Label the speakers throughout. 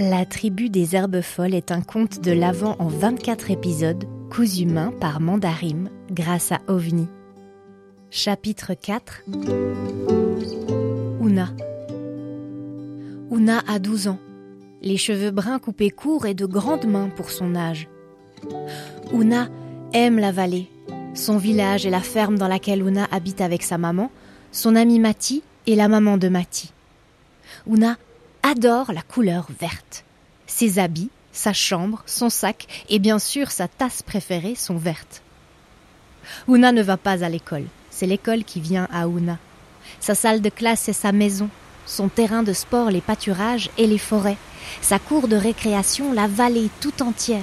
Speaker 1: La tribu des herbes folles est un conte de l'Avent en 24 épisodes, cousu main par Mandarim grâce à OVNI. Chapitre 4 Una Una a 12 ans, les cheveux bruns coupés courts et de grandes mains pour son âge. Una aime la vallée, son village et la ferme dans laquelle Una habite avec sa maman, son amie Mati et la maman de Mati. Una adore la couleur verte. Ses habits, sa chambre, son sac et bien sûr sa tasse préférée sont vertes. Una ne va pas à l'école, c'est l'école qui vient à Una. Sa salle de classe est sa maison, son terrain de sport les pâturages et les forêts, sa cour de récréation la vallée tout entière.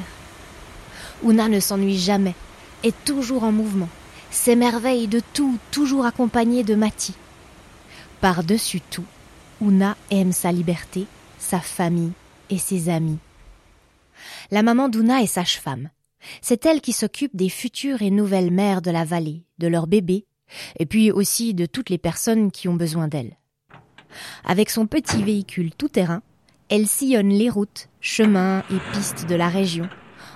Speaker 1: Una ne s'ennuie jamais, est toujours en mouvement, s'émerveille de tout, toujours accompagnée de Mati. Par-dessus tout, Una aime sa liberté, sa famille et ses amis. La maman d'Una est sage-femme. C'est elle qui s'occupe des futures et nouvelles mères de la vallée, de leurs bébés, et puis aussi de toutes les personnes qui ont besoin d'elle. Avec son petit véhicule tout-terrain, elle sillonne les routes, chemins et pistes de la région,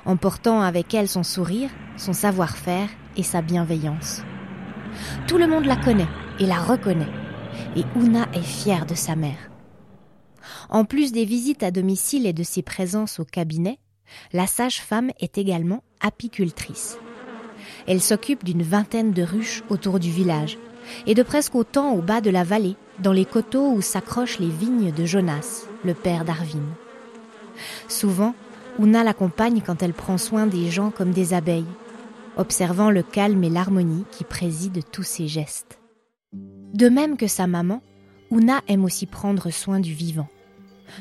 Speaker 1: emportant avec elle son sourire, son savoir-faire et sa bienveillance. Tout le monde la connaît et la reconnaît et Una est fière de sa mère. En plus des visites à domicile et de ses présences au cabinet, la sage-femme est également apicultrice. Elle s'occupe d'une vingtaine de ruches autour du village et de presque autant au bas de la vallée, dans les coteaux où s'accrochent les vignes de Jonas, le père d'Arvin. Souvent, Una l'accompagne quand elle prend soin des gens comme des abeilles, observant le calme et l'harmonie qui président tous ses gestes. De même que sa maman, Una aime aussi prendre soin du vivant.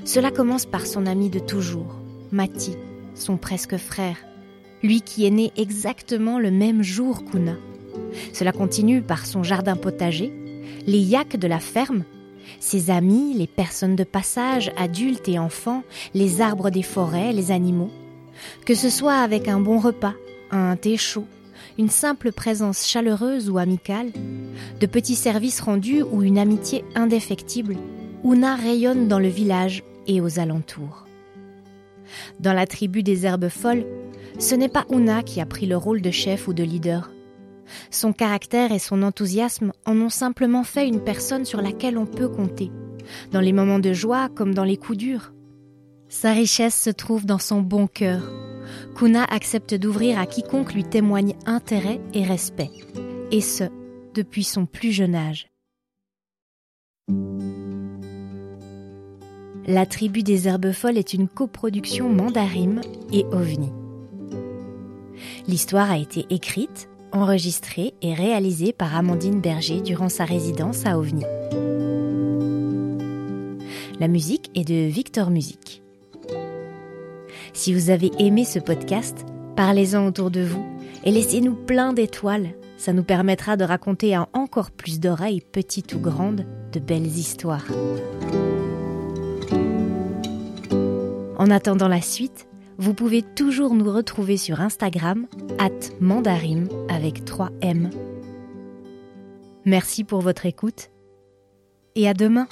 Speaker 1: Cela commence par son ami de toujours, Mati, son presque frère, lui qui est né exactement le même jour qu'Una. Cela continue par son jardin potager, les yaks de la ferme, ses amis, les personnes de passage, adultes et enfants, les arbres des forêts, les animaux. Que ce soit avec un bon repas, un thé chaud, une simple présence chaleureuse ou amicale, de petits services rendus ou une amitié indéfectible, Una rayonne dans le village et aux alentours. Dans la tribu des herbes folles, ce n'est pas Una qui a pris le rôle de chef ou de leader. Son caractère et son enthousiasme en ont simplement fait une personne sur laquelle on peut compter, dans les moments de joie comme dans les coups durs. Sa richesse se trouve dans son bon cœur, Kuna accepte d'ouvrir à quiconque lui témoigne intérêt et respect, et ce, depuis son plus jeune âge. La tribu des herbes folles est une coproduction Mandarim et OVNI. L'histoire a été écrite, enregistrée et réalisée par Amandine Berger durant sa résidence à OVNI. La musique est de Victor Music. Si vous avez aimé ce podcast, parlez-en autour de vous et laissez-nous plein d'étoiles. Ça nous permettra de raconter à encore plus d'oreilles, petites ou grandes, de belles histoires. En attendant la suite, vous pouvez toujours nous retrouver sur Instagram, at mandarim avec 3 M. Merci pour votre écoute et à demain.